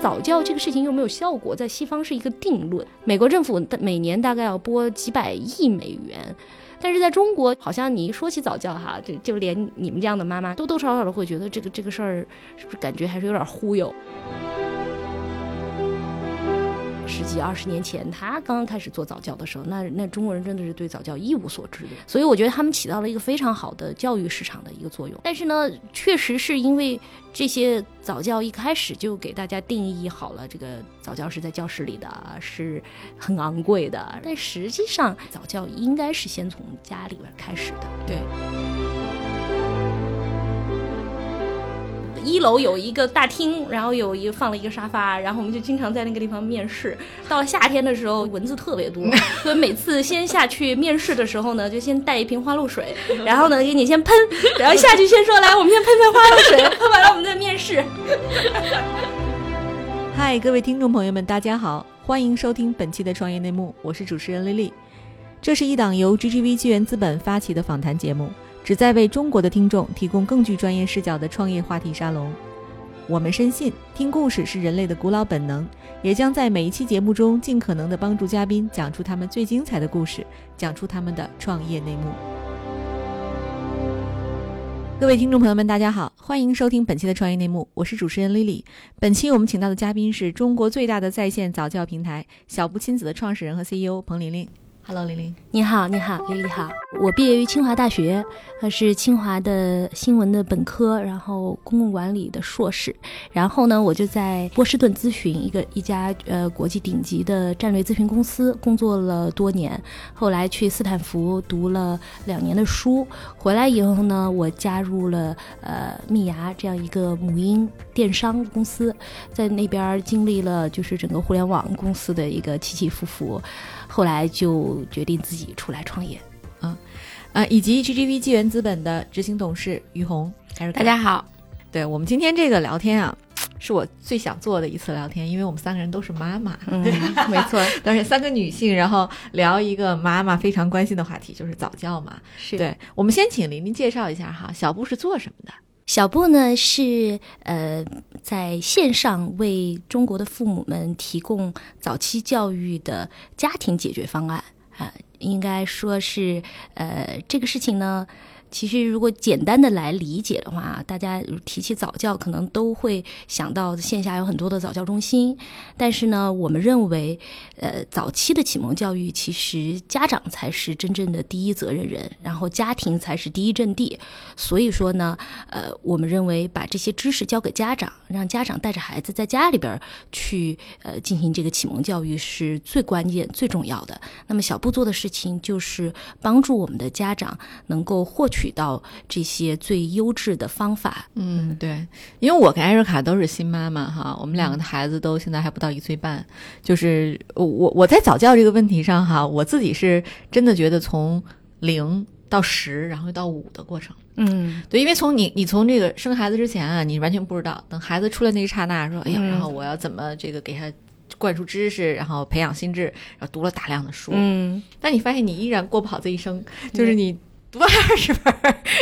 早教这个事情又没有效果，在西方是一个定论。美国政府每年大概要拨几百亿美元，但是在中国，好像你一说起早教哈，就就连你们这样的妈妈，多多少少都会觉得这个这个事儿是不是感觉还是有点忽悠。十几二十年前，他刚刚开始做早教的时候，那那中国人真的是对早教一无所知，所以我觉得他们起到了一个非常好的教育市场的一个作用。但是呢，确实是因为这些早教一开始就给大家定义好了，这个早教是在教室里的，是很昂贵的。但实际上，早教应该是先从家里边开始的，对。一楼有一个大厅，然后有一个放了一个沙发，然后我们就经常在那个地方面试。到了夏天的时候，蚊子特别多，所以每次先下去面试的时候呢，就先带一瓶花露水，然后呢给你先喷，然后下去先说 来，我们先喷喷花露水，喷完了我们再面试。嗨，各位听众朋友们，大家好，欢迎收听本期的创业内幕，我是主持人丽丽。这是一档由 GGV 纪元资本发起的访谈节目。旨在为中国的听众提供更具专业视角的创业话题沙龙。我们深信，听故事是人类的古老本能，也将在每一期节目中尽可能的帮助嘉宾讲出他们最精彩的故事，讲出他们的创业内幕。各位听众朋友们，大家好，欢迎收听本期的创业内幕，我是主持人 Lily。本期我们请到的嘉宾是中国最大的在线早教平台小布亲子的创始人和 CEO 彭玲玲。Hello，玲玲，你好，你好，丽丽好。我毕业于清华大学，呃，是清华的新闻的本科，然后公共管理的硕士。然后呢，我就在波士顿咨询一个一家呃国际顶级的战略咨询公司工作了多年。后来去斯坦福读了两年的书，回来以后呢，我加入了呃蜜芽这样一个母婴电商公司，在那边经历了就是整个互联网公司的一个起起伏伏。后来就决定自己出来创业，嗯，啊，以及 GGV 纪元资本的执行董事于红，大家好。对我们今天这个聊天啊，是我最想做的一次聊天，因为我们三个人都是妈妈，嗯，没错，都是三个女性，然后聊一个妈妈非常关心的话题，就是早教嘛。是对，我们先请玲玲介绍一下哈，小布是做什么的？小布呢是呃在线上为中国的父母们提供早期教育的家庭解决方案啊，应该说是呃这个事情呢。其实，如果简单的来理解的话，大家提起早教，可能都会想到线下有很多的早教中心。但是呢，我们认为，呃，早期的启蒙教育，其实家长才是真正的第一责任人，然后家庭才是第一阵地。所以说呢，呃，我们认为把这些知识交给家长，让家长带着孩子在家里边去，呃，进行这个启蒙教育是最关键、最重要的。那么，小布做的事情就是帮助我们的家长能够获取。取到这些最优质的方法，嗯，对，因为我跟艾瑞卡都是新妈妈哈，我们两个的孩子都现在还不到一岁半，就是我我在早教这个问题上哈，我自己是真的觉得从零到十，然后到五的过程，嗯，对，因为从你你从这个生孩子之前啊，你完全不知道，等孩子出来那一刹那，说哎呀，然后我要怎么这个给他灌输知识，然后培养心智，然后读了大量的书，嗯，但你发现你依然过不好这一生，就是你。读二十分，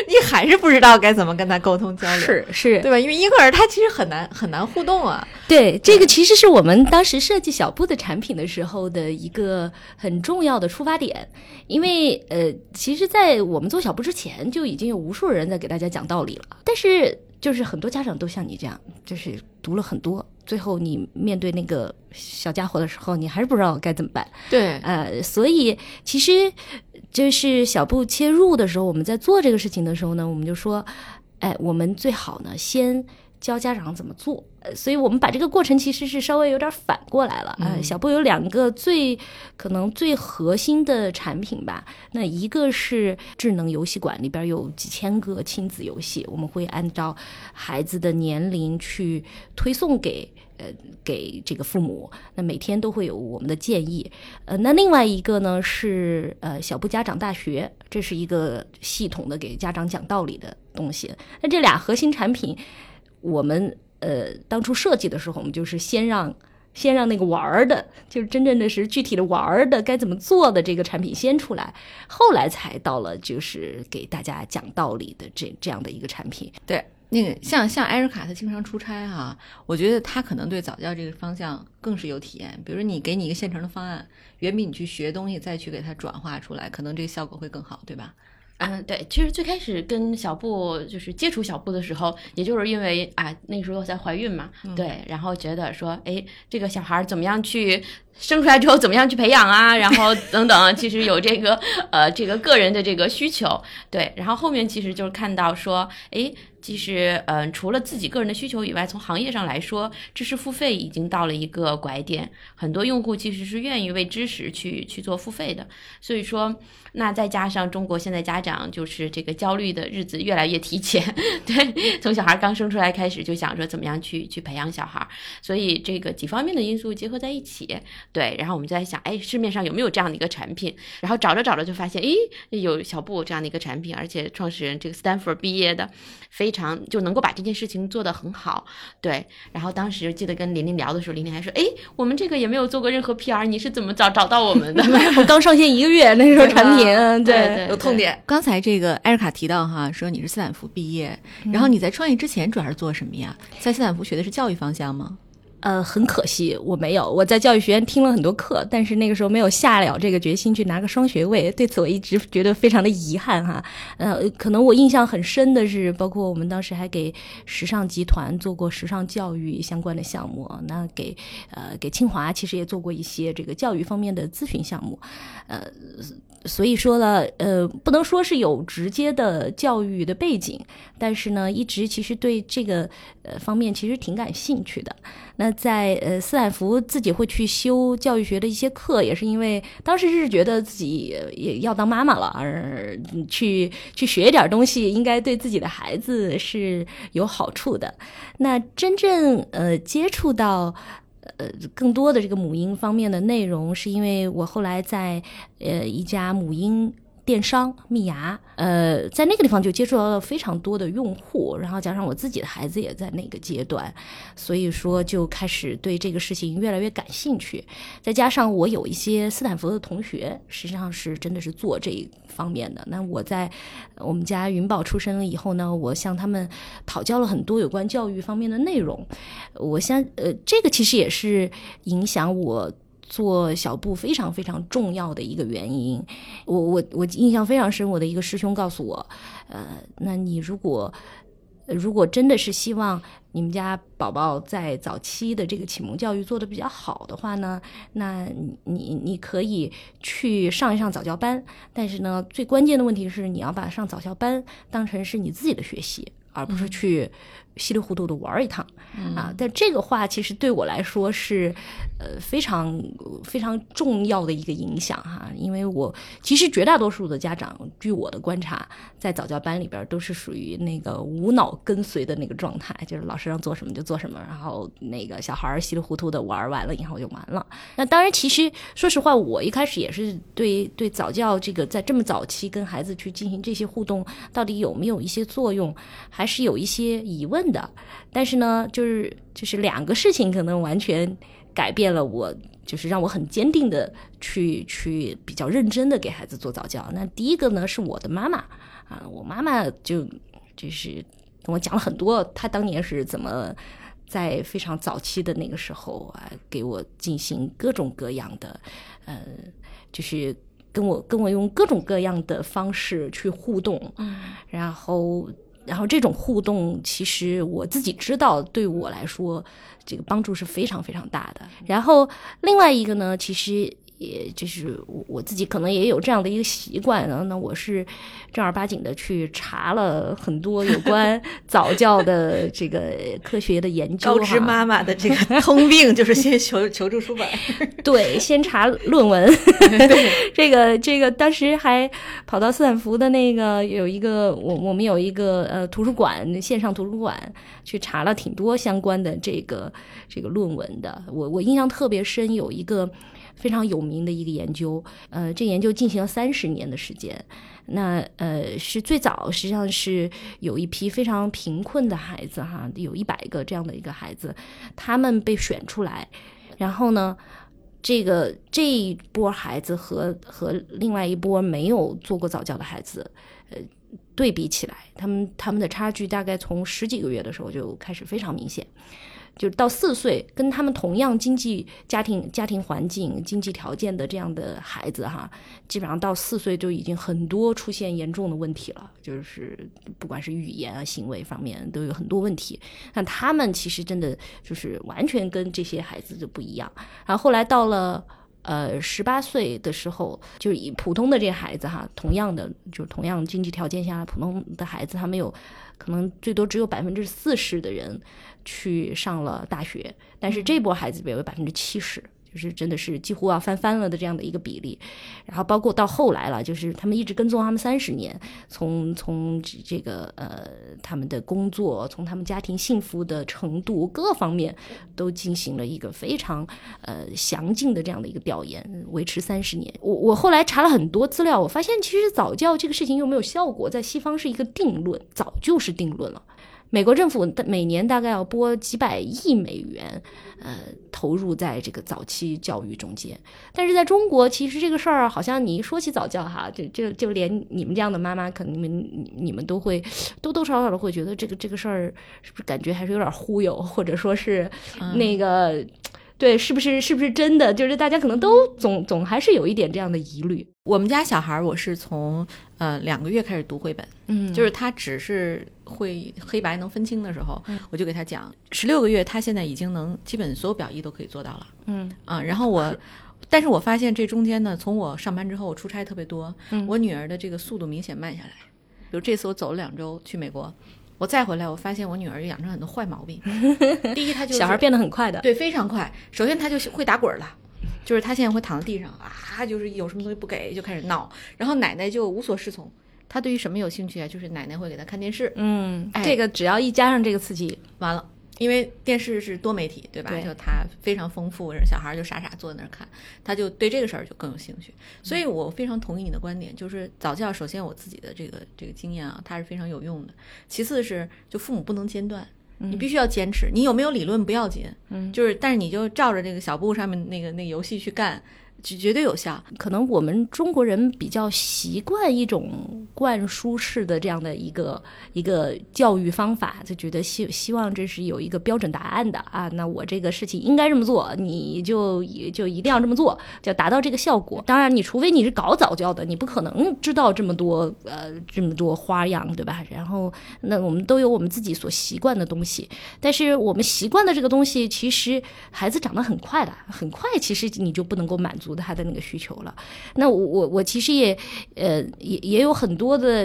你还是不知道该怎么跟他沟通交流，是是，对吧？因为婴儿他其实很难很难互动啊。对，这个其实是我们当时设计小布的产品的时候的一个很重要的出发点。因为呃，其实，在我们做小布之前，就已经有无数人在给大家讲道理了。但是，就是很多家长都像你这样，就是读了很多。最后，你面对那个小家伙的时候，你还是不知道该怎么办。对，呃，所以其实就是小布切入的时候，我们在做这个事情的时候呢，我们就说，哎，我们最好呢先。教家长怎么做，呃，所以我们把这个过程其实是稍微有点反过来了啊。小布有两个最可能最核心的产品吧，那一个是智能游戏馆，里边有几千个亲子游戏，我们会按照孩子的年龄去推送给呃给这个父母，那每天都会有我们的建议。呃，那另外一个呢是呃小布家长大学，这是一个系统的给家长讲道理的东西。那这俩核心产品。我们呃当初设计的时候，我们就是先让先让那个玩儿的，就是真正的是具体的玩儿的该怎么做的这个产品先出来，后来才到了就是给大家讲道理的这这样的一个产品。对，那个像像艾瑞卡，他经常出差哈，我觉得他可能对早教这个方向更是有体验。比如说，你给你一个现成的方案，远比你去学东西再去给他转化出来，可能这个效果会更好，对吧？嗯，对，其实最开始跟小布就是接触小布的时候，也就是因为啊那时候在怀孕嘛，对，然后觉得说，哎，这个小孩怎么样去生出来之后怎么样去培养啊，然后等等，其实有这个呃这个个人的这个需求，对，然后后面其实就是看到说，哎。其实，嗯，除了自己个人的需求以外，从行业上来说，知识付费已经到了一个拐点，很多用户其实是愿意为知识去去做付费的。所以说，那再加上中国现在家长就是这个焦虑的日子越来越提前，对，从小孩刚生出来开始就想着怎么样去去培养小孩，所以这个几方面的因素结合在一起，对，然后我们就在想，哎，市面上有没有这样的一个产品？然后找着找着就发现，哎，有小布这样的一个产品，而且创始人这个 Stanford 毕业的，非。常就能够把这件事情做得很好，对。然后当时记得跟玲玲聊的时候，玲玲还说：“哎，我们这个也没有做过任何 PR，你是怎么找找到我们的？我刚上线一个月，那时候产品，对，有痛点。刚才这个艾瑞卡提到哈，说你是斯坦福毕业，然后你在创业之前主要是做什么呀？在斯坦福学的是教育方向吗？”呃，很可惜我没有。我在教育学院听了很多课，但是那个时候没有下了这个决心去拿个双学位。对此我一直觉得非常的遗憾哈。呃，可能我印象很深的是，包括我们当时还给时尚集团做过时尚教育相关的项目。那给呃给清华其实也做过一些这个教育方面的咨询项目。呃，所以说了，呃，不能说是有直接的教育的背景，但是呢，一直其实对这个呃方面其实挺感兴趣的。那在呃斯坦福自己会去修教育学的一些课，也是因为当时是觉得自己也要当妈妈了，而去去学一点东西，应该对自己的孩子是有好处的。那真正呃接触到呃更多的这个母婴方面的内容，是因为我后来在呃一家母婴。电商蜜芽，呃，在那个地方就接触到了非常多的用户，然后加上我自己的孩子也在那个阶段，所以说就开始对这个事情越来越感兴趣。再加上我有一些斯坦福的同学，实际上是真的是做这一方面的。那我在我们家云宝出生了以后呢，我向他们讨教了很多有关教育方面的内容。我相，呃，这个其实也是影响我。做小布非常非常重要的一个原因，我我我印象非常深。我的一个师兄告诉我，呃，那你如果如果真的是希望你们家宝宝在早期的这个启蒙教育做得比较好的话呢，那你你可以去上一上早教班。但是呢，最关键的问题是你要把上早教班当成是你自己的学习，而不是去。稀里糊涂的玩一趟啊！但这个话其实对我来说是，呃，非常非常重要的一个影响哈。因为我其实绝大多数的家长，据我的观察，在早教班里边都是属于那个无脑跟随的那个状态，就是老师让做什么就做什么，然后那个小孩稀里糊涂的玩完了以后就完了。那当然，其实说实话，我一开始也是对对早教这个在这么早期跟孩子去进行这些互动，到底有没有一些作用，还是有一些疑问。的，但是呢，就是就是两个事情可能完全改变了我，就是让我很坚定的去去比较认真的给孩子做早教。那第一个呢，是我的妈妈啊，我妈妈就就是跟我讲了很多，她当年是怎么在非常早期的那个时候啊，给我进行各种各样的，呃，就是跟我跟我用各种各样的方式去互动，然后。然后这种互动，其实我自己知道，对我来说，这个帮助是非常非常大的。然后另外一个呢，其实。也就是我我自己可能也有这样的一个习惯，然后呢，我是正儿八经的去查了很多有关 早教的这个科学的研究。高知妈妈的这个 通病就是先求求助书本，对，先查论文。这个这个当时还跑到斯坦福的那个有一个我我们有一个呃图书馆线上图书馆去查了挺多相关的这个这个论文的。我我印象特别深，有一个。非常有名的一个研究，呃，这研究进行了三十年的时间。那呃，是最早实际上是有一批非常贫困的孩子哈，有一百个这样的一个孩子，他们被选出来，然后呢，这个这一波孩子和和另外一波没有做过早教的孩子，呃，对比起来，他们他们的差距大概从十几个月的时候就开始非常明显。就是到四岁，跟他们同样经济家庭家庭环境、经济条件的这样的孩子哈，基本上到四岁就已经很多出现严重的问题了，就是不管是语言啊、行为方面都有很多问题。那他们其实真的就是完全跟这些孩子就不一样。然后后来到了呃十八岁的时候，就是以普通的这孩子哈，同样的就是同样经济条件下普通的孩子，他们有可能最多只有百分之四十的人。去上了大学，但是这波孩子有百分之七十，就是真的是几乎要翻番了的这样的一个比例。然后包括到后来了，就是他们一直跟踪他们三十年，从从这个呃他们的工作，从他们家庭幸福的程度各方面，都进行了一个非常呃详尽的这样的一个调研，维持三十年。我我后来查了很多资料，我发现其实早教这个事情又没有效果，在西方是一个定论，早就是定论了。美国政府每年大概要拨几百亿美元，呃，投入在这个早期教育中间。但是在中国，其实这个事儿好像你一说起早教哈，就就就连你们这样的妈妈，可能你们你们都会多多少少的会觉得这个这个事儿是不是感觉还是有点忽悠，或者说是那个对，是不是是不是真的？就是大家可能都总总还是有一点这样的疑虑。我们家小孩，我是从呃两个月开始读绘本，嗯，就是他只是会黑白能分清的时候，我就给他讲。十六个月，他现在已经能基本所有表意都可以做到了，嗯啊。然后我，但是我发现这中间呢，从我上班之后，我出差特别多，我女儿的这个速度明显慢下来。比如这次我走了两周去美国，我再回来，我发现我女儿养成很多坏毛病。第一，她就小孩变得很快的，对，非常快。首先，她就会打滚了。就是她现在会躺在地上啊，就是有什么东西不给就开始闹，然后奶奶就无所适从。她对于什么有兴趣啊？就是奶奶会给她看电视。嗯，这个只要一加上这个刺激，完了，因为电视是多媒体，对吧？就它非常丰富，小孩就傻傻坐在那儿看，他就对这个事儿就更有兴趣。所以我非常同意你的观点，就是早教，首先我自己的这个这个经验啊，它是非常有用的。其次是就父母不能间断。你必须要坚持，你有没有理论不要紧，嗯，就是，但是你就照着这个小布上面那个那个游戏去干。绝绝对有效。可能我们中国人比较习惯一种灌输式的这样的一个一个教育方法，就觉得希希望这是有一个标准答案的啊。那我这个事情应该这么做，你就就一定要这么做，就达到这个效果。当然，你除非你是搞早教的，你不可能知道这么多呃这么多花样，对吧？然后，那我们都有我们自己所习惯的东西，但是我们习惯的这个东西，其实孩子长得很快的，很快，其实你就不能够满足。他的那个需求了，那我我我其实也呃也也有很多的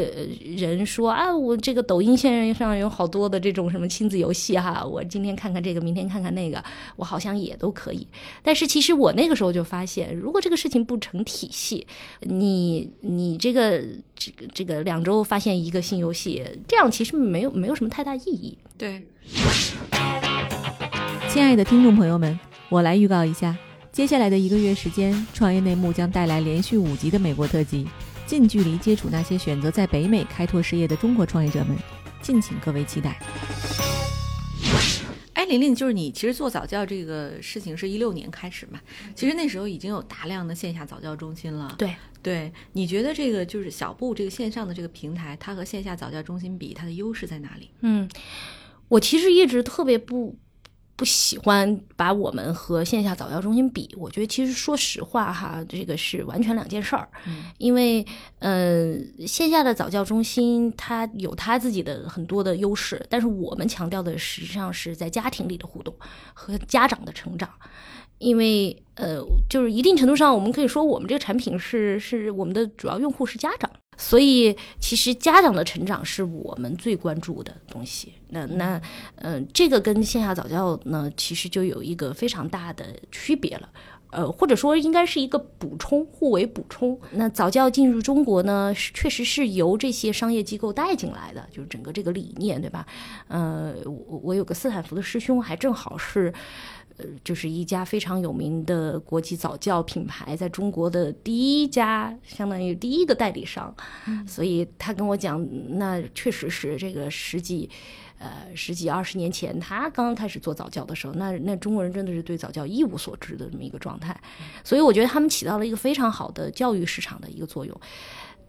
人说啊，我这个抖音线上有好多的这种什么亲子游戏哈，我今天看看这个，明天看看那个，我好像也都可以。但是其实我那个时候就发现，如果这个事情不成体系，你你这个这个这个两周发现一个新游戏，这样其实没有没有什么太大意义。对，亲爱的听众朋友们，我来预告一下。接下来的一个月时间，创业内幕将带来连续五集的美国特辑，近距离接触那些选择在北美开拓事业的中国创业者们，敬请各位期待。哎，玲玲，就是你其实做早教这个事情是一六年开始嘛？其实那时候已经有大量的线下早教中心了。对对，你觉得这个就是小布这个线上的这个平台，它和线下早教中心比，它的优势在哪里？嗯，我其实一直特别不。不喜欢把我们和线下早教中心比，我觉得其实说实话哈，这个是完全两件事儿。嗯，因为嗯，线下的早教中心它有它自己的很多的优势，但是我们强调的实际上是在家庭里的互动和家长的成长。因为呃，就是一定程度上，我们可以说我们这个产品是是我们的主要用户是家长。所以，其实家长的成长是我们最关注的东西。那那，嗯，这个跟线下早教呢，其实就有一个非常大的区别了。呃，或者说应该是一个补充，互为补充。那早教进入中国呢，确实是由这些商业机构带进来的，就是整个这个理念，对吧？呃，我我有个斯坦福的师兄，还正好是。就是一家非常有名的国际早教品牌，在中国的第一家，相当于第一个代理商，所以他跟我讲，那确实是这个十几，呃，十几二十年前，他刚刚开始做早教的时候，那那中国人真的是对早教一无所知的这么一个状态，所以我觉得他们起到了一个非常好的教育市场的一个作用。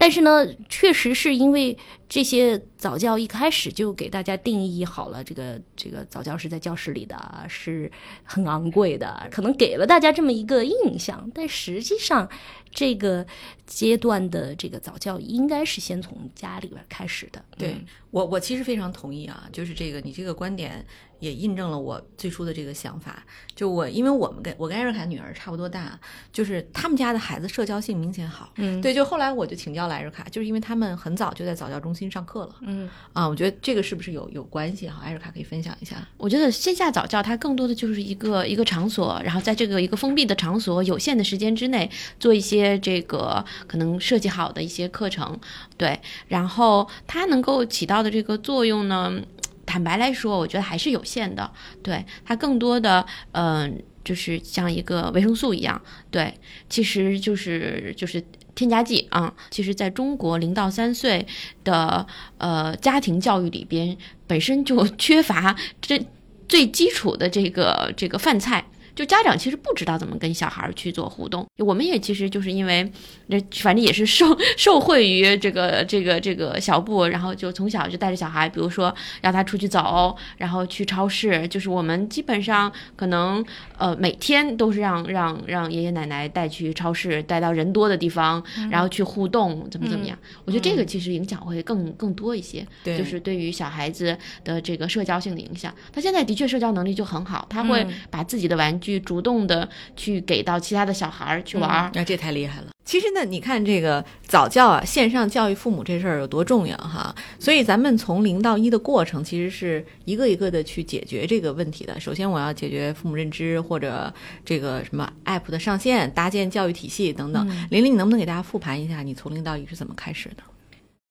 但是呢，确实是因为这些早教一开始就给大家定义好了，这个这个早教是在教室里的，是很昂贵的，可能给了大家这么一个印象。但实际上，这个阶段的这个早教应该是先从家里边开始的。对我，我其实非常同意啊，就是这个你这个观点。也印证了我最初的这个想法，就我，因为我们跟我跟艾瑞卡女儿差不多大，就是他们家的孩子社交性明显好，嗯，对，就后来我就请教了艾瑞卡，就是因为他们很早就在早教中心上课了，嗯，啊，我觉得这个是不是有有关系哈？艾瑞卡可以分享一下。我觉得线下早教它更多的就是一个一个场所，然后在这个一个封闭的场所，有限的时间之内做一些这个可能设计好的一些课程，对，然后它能够起到的这个作用呢？坦白来说，我觉得还是有限的。对它更多的，嗯，就是像一个维生素一样，对，其实就是就是添加剂啊。其实，在中国零到三岁的呃家庭教育里边，本身就 缺乏这最基础的这个这个饭菜。就家长其实不知道怎么跟小孩去做互动，我们也其实就是因为，那反正也是受受惠于这个这个这个小布，然后就从小就带着小孩，比如说让他出去走，然后去超市，就是我们基本上可能呃每天都是让让让爷爷奶奶带去超市，带到人多的地方，然后去互动，怎么怎么样？我觉得这个其实影响会更更多一些，就是对于小孩子的这个社交性的影响。他现在的确社交能力就很好，他会把自己的玩。去主动的去给到其他的小孩儿去玩儿，那这太厉害了。其实呢，你看这个早教啊，线上教育父母这事儿有多重要哈。所以咱们从零到一的过程，其实是一个一个的去解决这个问题的。首先，我要解决父母认知或者这个什么 app 的上线、搭建教育体系等等。玲玲，你能不能给大家复盘一下，你从零到一是怎么开始的？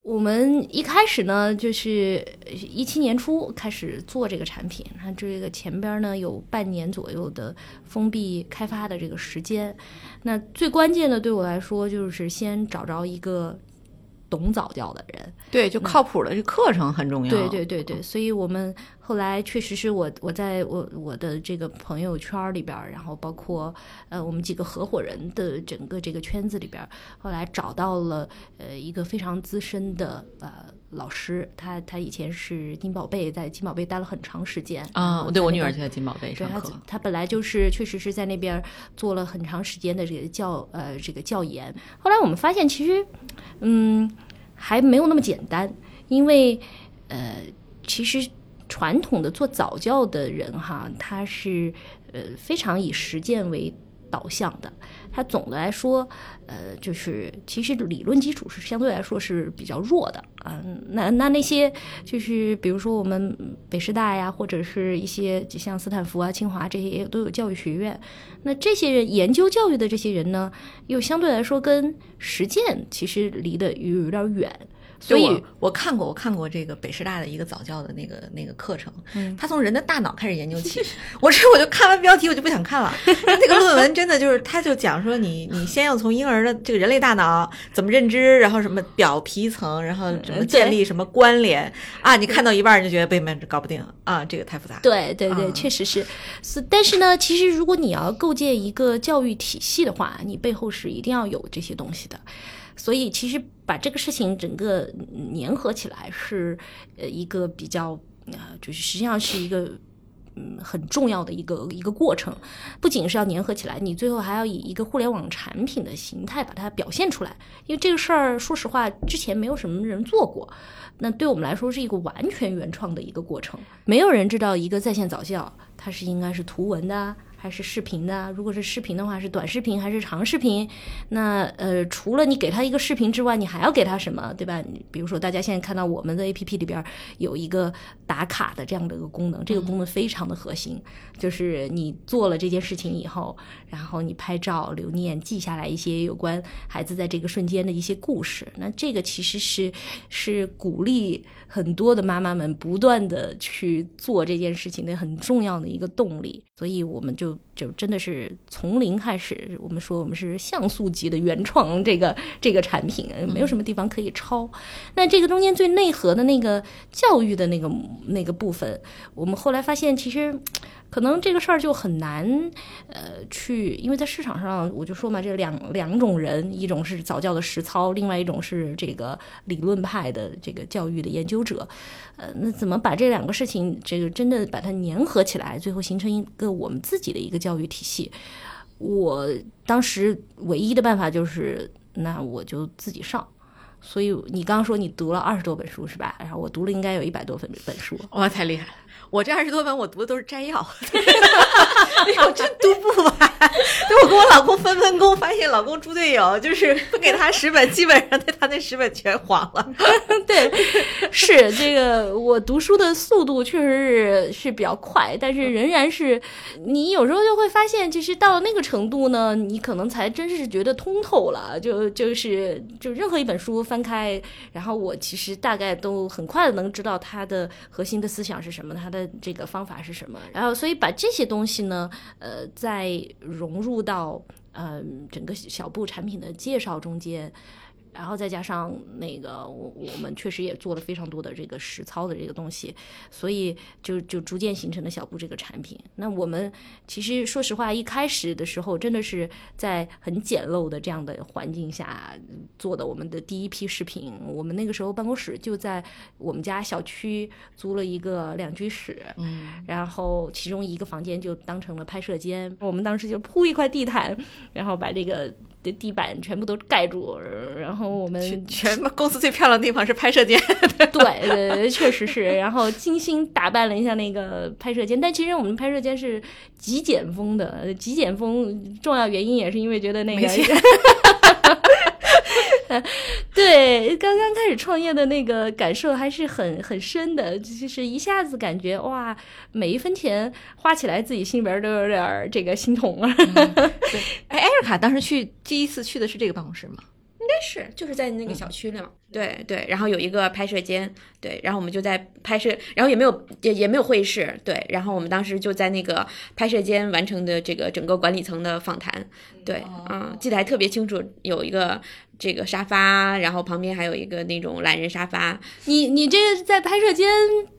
我们一开始呢，就是一七年初开始做这个产品，它这个前边呢有半年左右的封闭开发的这个时间。那最关键的对我来说，就是先找着一个。懂早教的人，对，就靠谱的这课程很重要。对对对对，所以我们后来确实是我我在我我的这个朋友圈里边，然后包括呃我们几个合伙人的整个这个圈子里边，后来找到了呃一个非常资深的呃老师，他他以前是金宝贝，在金宝贝待了很长时间啊。对我女儿就在金宝贝上课，他本来就是确实是在那边做了很长时间的这个教呃这个教研。后来我们发现，其实嗯。还没有那么简单，因为，呃，其实传统的做早教的人哈，他是呃非常以实践为导向的。他总的来说，呃，就是其实理论基础是相对来说是比较弱的啊。那那那些就是比如说我们北师大呀，或者是一些就像斯坦福啊、清华这些也都有教育学院。那这些人研究教育的这些人呢，又相对来说跟实践其实离得有有点远。所以，我看过，我看过这个北师大的一个早教的那个那个课程，他从人的大脑开始研究起。我这我就看完标题，我就不想看了。那个论文真的就是，他就讲说，你你先要从婴儿的这个人类大脑怎么认知，然后什么表皮层，然后怎么建立什么关联啊？你看到一半你就觉得被面搞不定啊，这个太复杂。对对对，确实是是。但是呢，其实如果你要构建一个教育体系的话，你背后是一定要有这些东西的。所以，其实把这个事情整个粘合起来是呃一个比较啊，就是实际上是一个嗯很重要的一个一个过程。不仅是要粘合起来，你最后还要以一个互联网产品的形态把它表现出来。因为这个事儿，说实话，之前没有什么人做过。那对我们来说是一个完全原创的一个过程。没有人知道一个在线早教它是应该是图文的。还是视频的，如果是视频的话，是短视频还是长视频？那呃，除了你给他一个视频之外，你还要给他什么，对吧？比如说，大家现在看到我们的 A P P 里边有一个打卡的这样的一个功能，这个功能非常的核心，就是你做了这件事情以后，然后你拍照留念，记下来一些有关孩子在这个瞬间的一些故事。那这个其实是是鼓励很多的妈妈们不断的去做这件事情的很重要的一个动力。所以我们就就真的是从零开始，我们说我们是像素级的原创这个这个产品，没有什么地方可以抄。那这个中间最内核的那个教育的那个那个部分，我们后来发现其实可能这个事儿就很难，呃，去，因为在市场上，我就说嘛，这两两种人，一种是早教的实操，另外一种是这个理论派的这个教育的研究者，呃，那怎么把这两个事情，这个真的把它粘合起来，最后形成一个我们自己的一个教育体系？我当时唯一的办法就是，那我就自己上。所以你刚刚说你读了二十多本书是吧？然后我读了应该有一百多本本书。哇，太厉害了！我这二十多本我读的都是摘要，我，真读不完。等我跟我老公分分工，发现老公猪队友，就是不给他十本，基本上他那十本全黄了。对，是这个我读书的速度确实是是比较快，但是仍然是你有时候就会发现，其实到了那个程度呢，你可能才真是觉得通透了。就就是就任何一本书翻开，然后我其实大概都很快的能知道它的核心的思想是什么，它的这个方法是什么。然后所以把这些东西呢，呃，在融入到嗯整个小布产品的介绍中间。然后再加上那个，我我们确实也做了非常多的这个实操的这个东西，所以就就逐渐形成了小布这个产品。那我们其实说实话，一开始的时候真的是在很简陋的这样的环境下做的我们的第一批视频。我们那个时候办公室就在我们家小区租了一个两居室，嗯，然后其中一个房间就当成了拍摄间。我们当时就铺一块地毯，然后把这个的地板全部都盖住，然后我们全全公司最漂亮的地方是拍摄间。对对，确实是。然后精心打扮了一下那个拍摄间，但其实我们拍摄间是极简风的。极简风重要原因也是因为觉得那个 对，刚刚开始创业的那个感受还是很很深的，就是一下子感觉哇，每一分钱花起来，自己心里边都有点这个心痛啊。哎，艾瑞卡当时去第一次去的是这个办公室吗？应该是，就是在那个小区里嘛。对对，然后有一个拍摄间，对，然后我们就在拍摄，然后也没有也也没有会议室，对，然后我们当时就在那个拍摄间完成的这个整个管理层的访谈，对，嗯，记得还特别清楚，有一个这个沙发，然后旁边还有一个那种懒人沙发，你你这个在拍摄间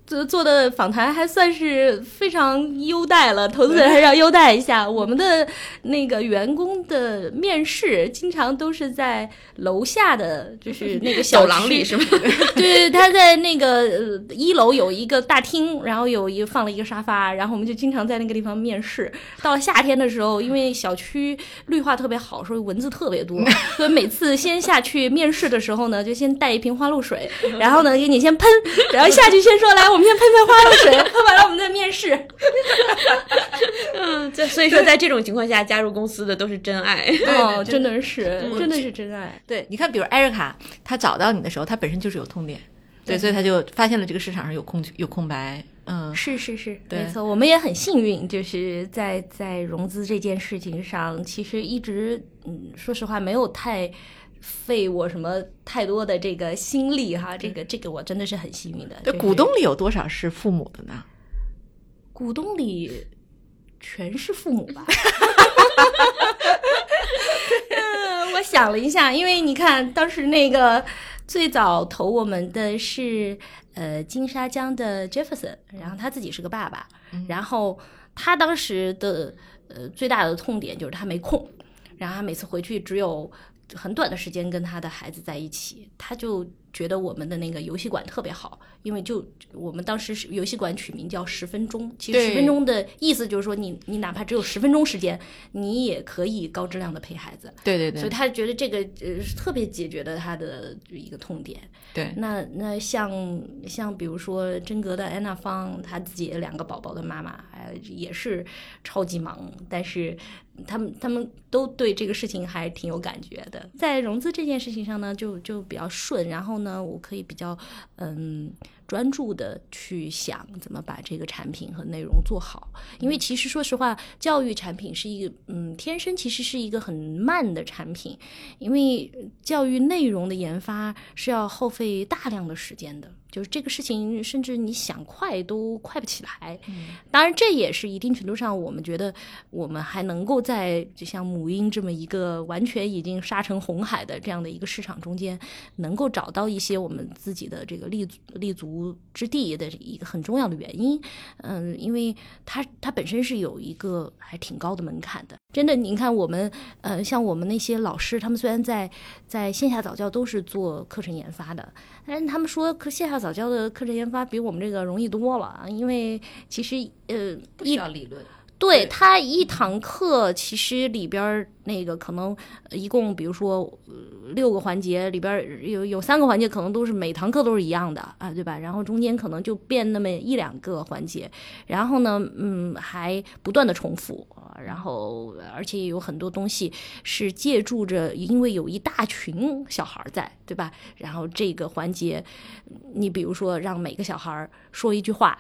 做做的访谈还算是非常优待了，投资人还是要优待一下。我们的那个员工的面试经常都是在楼下的，就是那个小走廊里是吗？对，他在那个呃一楼有一个大厅，然后有一放了一个沙发，然后我们就经常在那个地方面试。到了夏天的时候，因为小区绿化特别好，所以蚊子特别多，所以每次先下去面试的时候呢，就先带一瓶花露水，然后呢给你先喷，然后下去先说来，我们先喷喷花露水，喷完了我们再面试。嗯，这所以说在这种情况下加入公司的都是真爱。哦，真的是，真的是真爱。对，你看，比如艾瑞卡，他找到你的时候，他本身就是有痛点，对，所以他就发现了这个市场上有空有空白，嗯，是是是，没错，我们也很幸运，就是在在融资这件事情上，其实一直嗯，说实话没有太费我什么太多的这个心力哈，这个这个我真的是很幸运的。对，就是股东里有多少是父母的呢？股东里全是父母吧？嗯，我想了一下，因为你看当时那个最早投我们的是呃金沙江的 Jefferson，然后他自己是个爸爸，然后他当时的呃最大的痛点就是他没空，然后他每次回去只有很短的时间跟他的孩子在一起，他就觉得我们的那个游戏馆特别好，因为就我们当时是游戏馆取名叫十分钟，其实十分钟的意思就是说你你哪怕只有十分钟时间，你也可以高质量的陪孩子。对对对，所以他觉得这个呃是特别解决了他的一个痛点。对，那那像像比如说真格的安娜芳，她自己两个宝宝的妈妈，呃，也是超级忙，但是他们他们都对这个事情还挺有感觉的。在融资这件事情上呢，就就比较顺，然后呢，我可以比较嗯专注的去想怎么把这个产品和内容做好。因为其实说实话，教育产品是一个嗯天生其实是一个很慢的产品，因为教育内容的研发是要耗费大量的时间的，就是这个事情，甚至你想快都快不起来。当然，这也是一定程度上，我们觉得我们还能够在就像母婴这么一个完全已经杀成红海的这样的一个市场中间，能够找到一些我们自己的这个立足立足足之地的一个很重要的原因。嗯，因为它它本身是有一个还挺高的门槛的。真的，您看我们呃，像我们那些老师，他们虽然在在线下早教都是做课程研发的，但是他们说课线下早教的课程研发比我们这个容易多了，因为其实呃不需要理论。对他一堂课，其实里边那个可能一共，比如说六个环节，里边有有三个环节可能都是每堂课都是一样的啊，对吧？然后中间可能就变那么一两个环节，然后呢，嗯，还不断的重复啊，然后而且有很多东西是借助着，因为有一大群小孩在，对吧？然后这个环节，你比如说让每个小孩说一句话。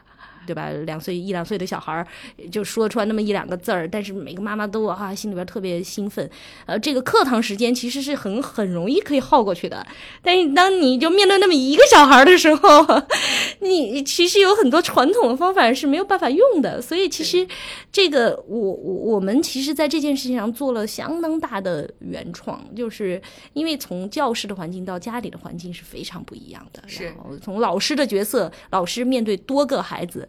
对吧？两岁一两岁的小孩儿就说出来那么一两个字儿，但是每个妈妈都啊心里边特别兴奋。呃，这个课堂时间其实是很很容易可以耗过去的，但是当你就面对那么一个小孩的时候，你其实有很多传统的方法是没有办法用的。所以其实这个我我我们其实在这件事情上做了相当大的原创，就是因为从教室的环境到家里的环境是非常不一样的。是，从老师的角色，老师面对多个孩子。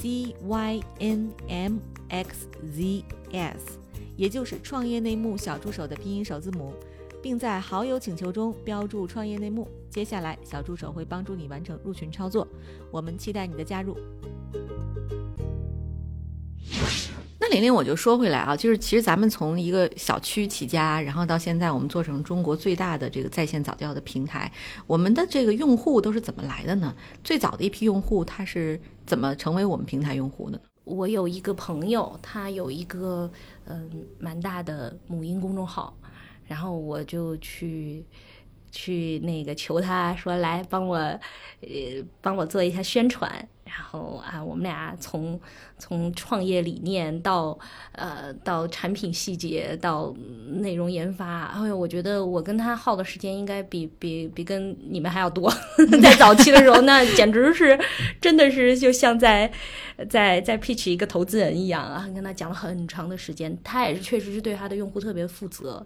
C Y N M X Z S，也就是创业内幕小助手的拼音首字母，并在好友请求中标注“创业内幕”。接下来，小助手会帮助你完成入群操作。我们期待你的加入。那玲玲，我就说回来啊，就是其实咱们从一个小区起家，然后到现在我们做成中国最大的这个在线早教的平台，我们的这个用户都是怎么来的呢？最早的一批用户他是怎么成为我们平台用户的呢？我有一个朋友，他有一个嗯蛮大的母婴公众号，然后我就去去那个求他说来帮我呃帮我做一下宣传。然后啊，我们俩从从创业理念到呃到产品细节到内容研发，哎呦，我觉得我跟他耗的时间应该比比比跟你们还要多。在早期的时候，那简直是真的是就像在在在 pitch 一个投资人一样啊，跟他讲了很长的时间。他也是确实是对他的用户特别负责。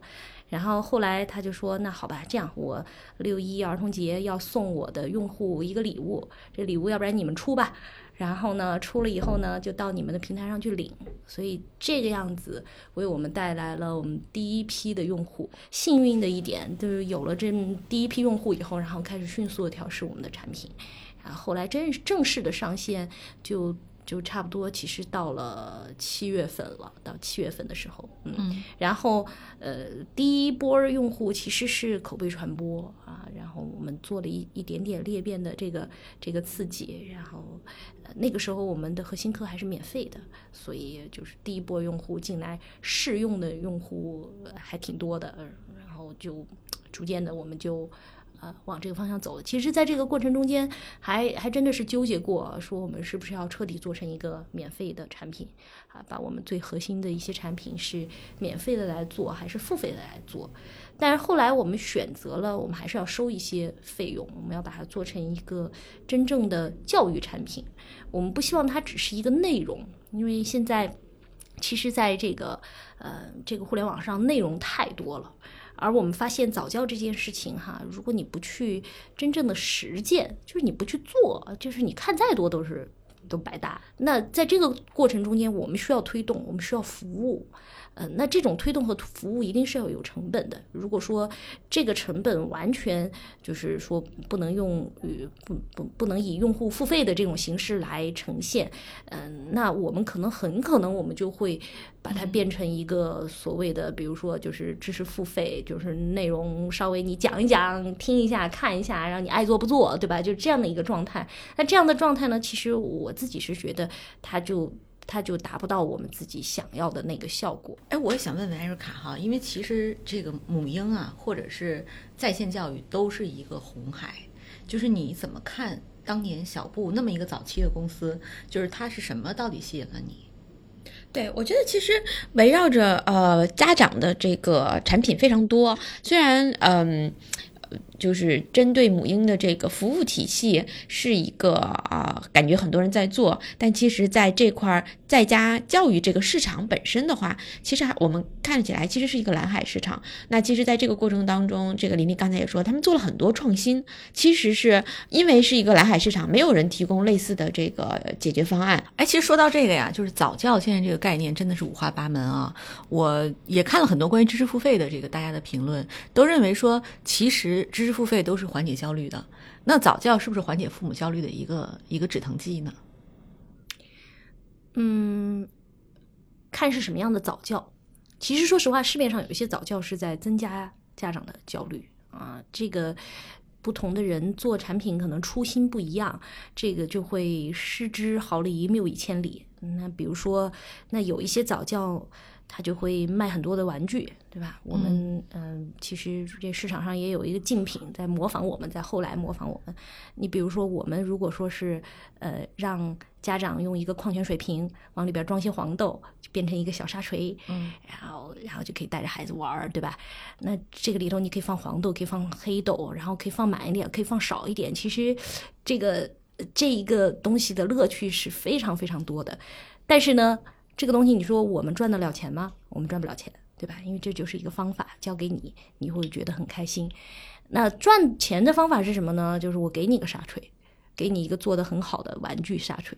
然后后来他就说：“那好吧，这样我六一儿童节要送我的用户一个礼物，这礼物要不然你们出吧。然后呢，出了以后呢，就到你们的平台上去领。所以这个样子为我们带来了我们第一批的用户。幸运的一点就是有了这第一批用户以后，然后开始迅速的调试我们的产品。然后后来真正式的上线就。”就差不多，其实到了七月份了，到七月份的时候，嗯，然后呃，第一波用户其实是口碑传播啊，然后我们做了一一点点裂变的这个这个刺激，然后那个时候我们的核心课还是免费的，所以就是第一波用户进来试用的用户还挺多的，然后就逐渐的我们就。呃，往这个方向走。其实，在这个过程中间，还还真的是纠结过，说我们是不是要彻底做成一个免费的产品啊？把我们最核心的一些产品是免费的来做，还是付费的来做？但是后来我们选择了，我们还是要收一些费用，我们要把它做成一个真正的教育产品。我们不希望它只是一个内容，因为现在其实在这个呃这个互联网上内容太多了。而我们发现早教这件事情，哈，如果你不去真正的实践，就是你不去做，就是你看再多都是都白搭。那在这个过程中间，我们需要推动，我们需要服务。嗯，那这种推动和服务一定是要有成本的。如果说这个成本完全就是说不能用与不不不能以用户付费的这种形式来呈现，嗯，那我们可能很可能我们就会把它变成一个所谓的，比如说就是知识付费，就是内容稍微你讲一讲、听一下、看一下，让你爱做不做，对吧？就这样的一个状态。那这样的状态呢，其实我自己是觉得它就。它就达不到我们自己想要的那个效果。哎，我也想问问艾瑞卡哈，因为其实这个母婴啊，或者是在线教育，都是一个红海。就是你怎么看当年小布那么一个早期的公司，就是它是什么到底吸引了你？对，我觉得其实围绕着呃家长的这个产品非常多，虽然嗯。就是针对母婴的这个服务体系是一个啊，感觉很多人在做，但其实在这块儿在家教育这个市场本身的话，其实我们看起来其实是一个蓝海市场。那其实，在这个过程当中，这个林丽刚才也说，他们做了很多创新，其实是因为是一个蓝海市场，没有人提供类似的这个解决方案。哎，其实说到这个呀，就是早教现在这个概念真的是五花八门啊。我也看了很多关于知识付费的这个大家的评论，都认为说，其实知付费都是缓解焦虑的。那早教是不是缓解父母焦虑的一个一个止疼剂呢？嗯，看是什么样的早教。其实说实话，市面上有一些早教是在增加家长的焦虑啊。这个不同的人做产品可能初心不一样，这个就会失之毫厘，谬以千里。那比如说，那有一些早教。他就会卖很多的玩具，对吧？我们嗯，其实这市场上也有一个竞品在模仿我们，在后来模仿我们。你比如说，我们如果说是呃，让家长用一个矿泉水瓶往里边装些黄豆，就变成一个小沙锤，嗯，然后然后就可以带着孩子玩儿，对吧？那这个里头你可以放黄豆，可以放黑豆，然后可以放满一点，可以放少一点。其实这个这一个东西的乐趣是非常非常多的，但是呢。这个东西，你说我们赚得了钱吗？我们赚不了钱，对吧？因为这就是一个方法，教给你，你会觉得很开心。那赚钱的方法是什么呢？就是我给你个沙锤，给你一个做的很好的玩具沙锤。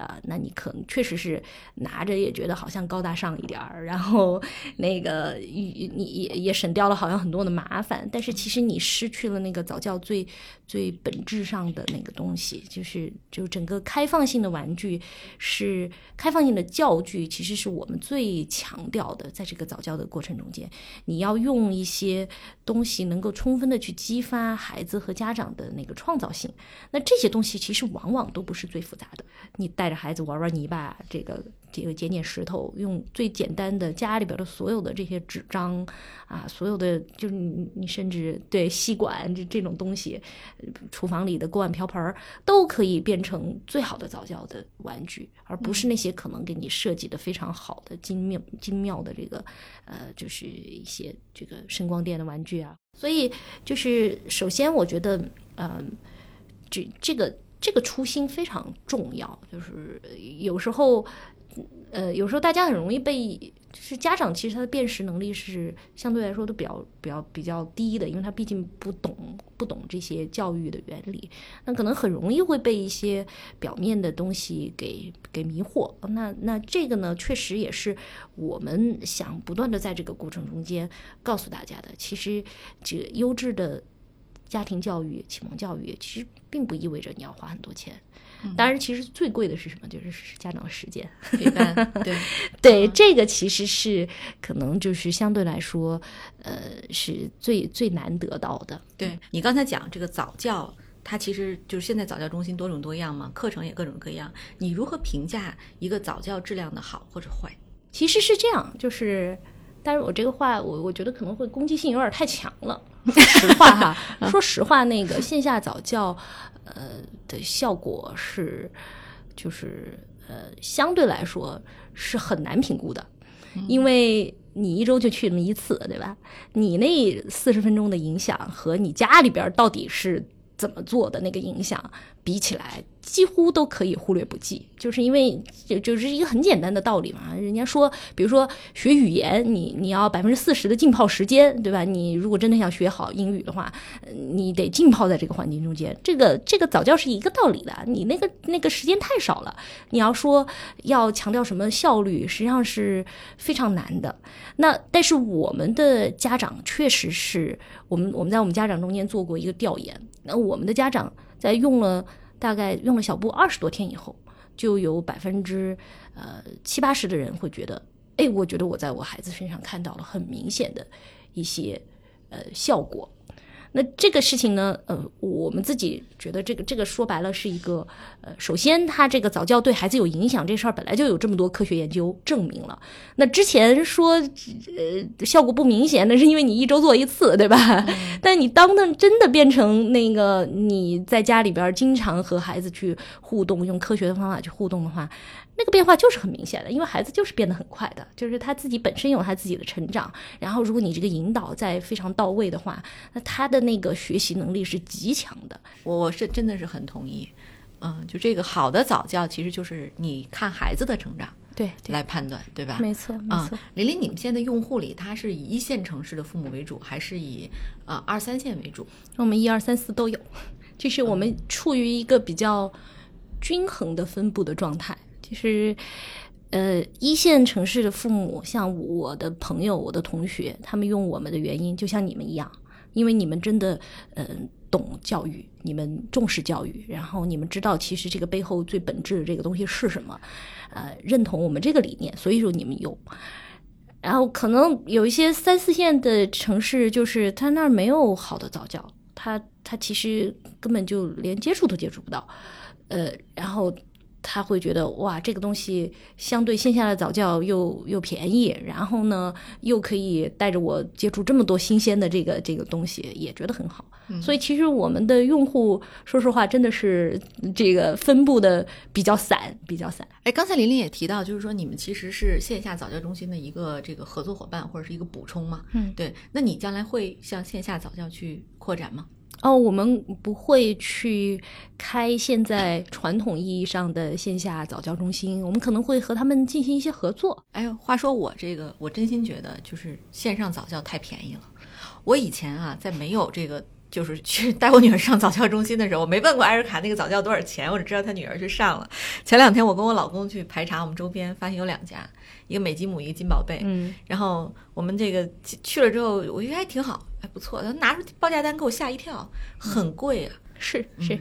啊，那你可能确实是拿着也觉得好像高大上一点儿，然后那个你也也省掉了好像很多的麻烦，但是其实你失去了那个早教最最本质上的那个东西，就是就整个开放性的玩具是开放性的教具，其实是我们最强调的，在这个早教的过程中间，你要用一些东西能够充分的去激发孩子和家长的那个创造性，那这些东西其实往往都不是最复杂的，你带。着孩子玩玩泥巴，这个这个捡捡石头，用最简单的家里边的所有的这些纸张啊，所有的就是你你甚至对吸管这这种东西，厨房里的锅碗瓢盆都可以变成最好的早教的玩具，而不是那些可能给你设计的非常好的精妙精妙的这个呃，就是一些这个声光电的玩具啊。所以就是首先我觉得，嗯，这这个。这个初心非常重要，就是有时候，呃，有时候大家很容易被，就是家长其实他的辨识能力是相对来说都比较比较比较低的，因为他毕竟不懂不懂这些教育的原理，那可能很容易会被一些表面的东西给给迷惑。那那这个呢，确实也是我们想不断的在这个过程中间告诉大家的。其实这优质的。家庭教育、启蒙教育其实并不意味着你要花很多钱，当然，其实最贵的是什么？就是家长的时间陪伴。对 对，这个其实是可能就是相对来说，呃，是最最难得到的。对你刚才讲这个早教，它其实就是现在早教中心多种多样嘛，课程也各种各样。你如何评价一个早教质量的好或者坏？其实是这样，就是，但是我这个话，我我觉得可能会攻击性有点太强了。实话哈，说实话，那个线下早教，呃的效果是，就是呃相对来说是很难评估的，因为你一周就去那么一次，对吧？你那四十分钟的影响和你家里边到底是怎么做的那个影响比起来。几乎都可以忽略不计，就是因为就就是一个很简单的道理嘛。人家说，比如说学语言，你你要百分之四十的浸泡时间，对吧？你如果真的想学好英语的话，你得浸泡在这个环境中间。这个这个早教是一个道理的，你那个那个时间太少了。你要说要强调什么效率，实际上是非常难的。那但是我们的家长确实是我们我们在我们家长中间做过一个调研，那我们的家长在用了。大概用了小布二十多天以后，就有百分之呃七八十的人会觉得，哎，我觉得我在我孩子身上看到了很明显的一些呃效果。那这个事情呢，呃，我们自己觉得这个这个说白了是一个，呃，首先它这个早教对孩子有影响这事儿本来就有这么多科学研究证明了。那之前说，呃，效果不明显，那是因为你一周做一次，对吧？但你当的真的变成那个你在家里边经常和孩子去互动，用科学的方法去互动的话。那个变化就是很明显的，因为孩子就是变得很快的，就是他自己本身有他自己的成长，然后如果你这个引导在非常到位的话，那他的那个学习能力是极强的。我我是真的是很同意，嗯，就这个好的早教其实就是你看孩子的成长，对来判断，对吧？没错，没错。琳琳，你们现在用户里，他是以一线城市的父母为主，还是以呃二三线为主？我们一二三四都有，就是我们处于一个比较均衡的分布的状态。其实，呃，一线城市的父母，像我的朋友、我的同学，他们用我们的原因，就像你们一样，因为你们真的，嗯，懂教育，你们重视教育，然后你们知道其实这个背后最本质的这个东西是什么，呃，认同我们这个理念，所以说你们用。然后可能有一些三四线的城市，就是他那儿没有好的早教，他他其实根本就连接触都接触不到，呃，然后。他会觉得哇，这个东西相对线下的早教又又便宜，然后呢又可以带着我接触这么多新鲜的这个这个东西，也觉得很好。所以其实我们的用户，说实话，真的是这个分布的比较散，比较散。哎，刚才玲玲也提到，就是说你们其实是线下早教中心的一个这个合作伙伴或者是一个补充嘛？嗯，对。那你将来会向线下早教去扩展吗？哦，我们不会去开现在传统意义上的线下早教中心，我们可能会和他们进行一些合作。哎，话说我这个，我真心觉得就是线上早教太便宜了。我以前啊，在没有这个。就是去带我女儿上早教中心的时候，我没问过艾瑞卡那个早教多少钱，我只知道她女儿去上了。前两天我跟我老公去排查我们周边，发现有两家，一个美吉姆，一个金宝贝。嗯，然后我们这个去了之后，我觉得还挺好，还不错。他拿出报价单给我吓一跳，很贵啊。是是，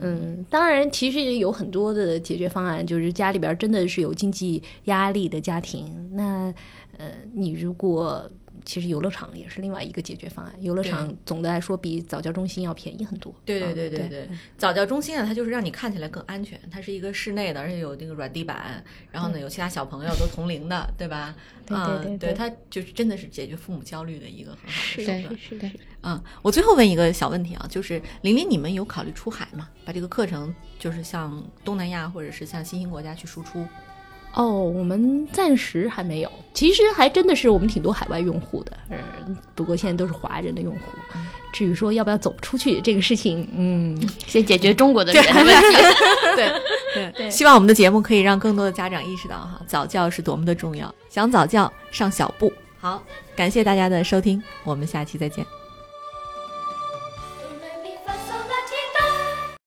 嗯，当然，其实有很多的解决方案，就是家里边真的是有经济压力的家庭，那呃，你如果。其实游乐场也是另外一个解决方案。游乐场总的来说比早教中心要便宜很多。对对对对对，早教中心啊，它就是让你看起来更安全，它是一个室内的，而且有那个软地板，然后呢有其他小朋友都同龄的，对吧？对对对，它就是真的是解决父母焦虑的一个很好的手段。是是是。嗯，我最后问一个小问题啊，就是玲玲，你们有考虑出海吗？把这个课程就是向东南亚或者是向新兴国家去输出？哦，我们暂时还没有。其实还真的是我们挺多海外用户的，嗯，不过现在都是华人的用户。至于说要不要走出去这个事情，嗯，先解决中国的人的问题。对对 对，希望我们的节目可以让更多的家长意识到哈，早教是多么的重要。想早教，上小步。好，感谢大家的收听，我们下期再见。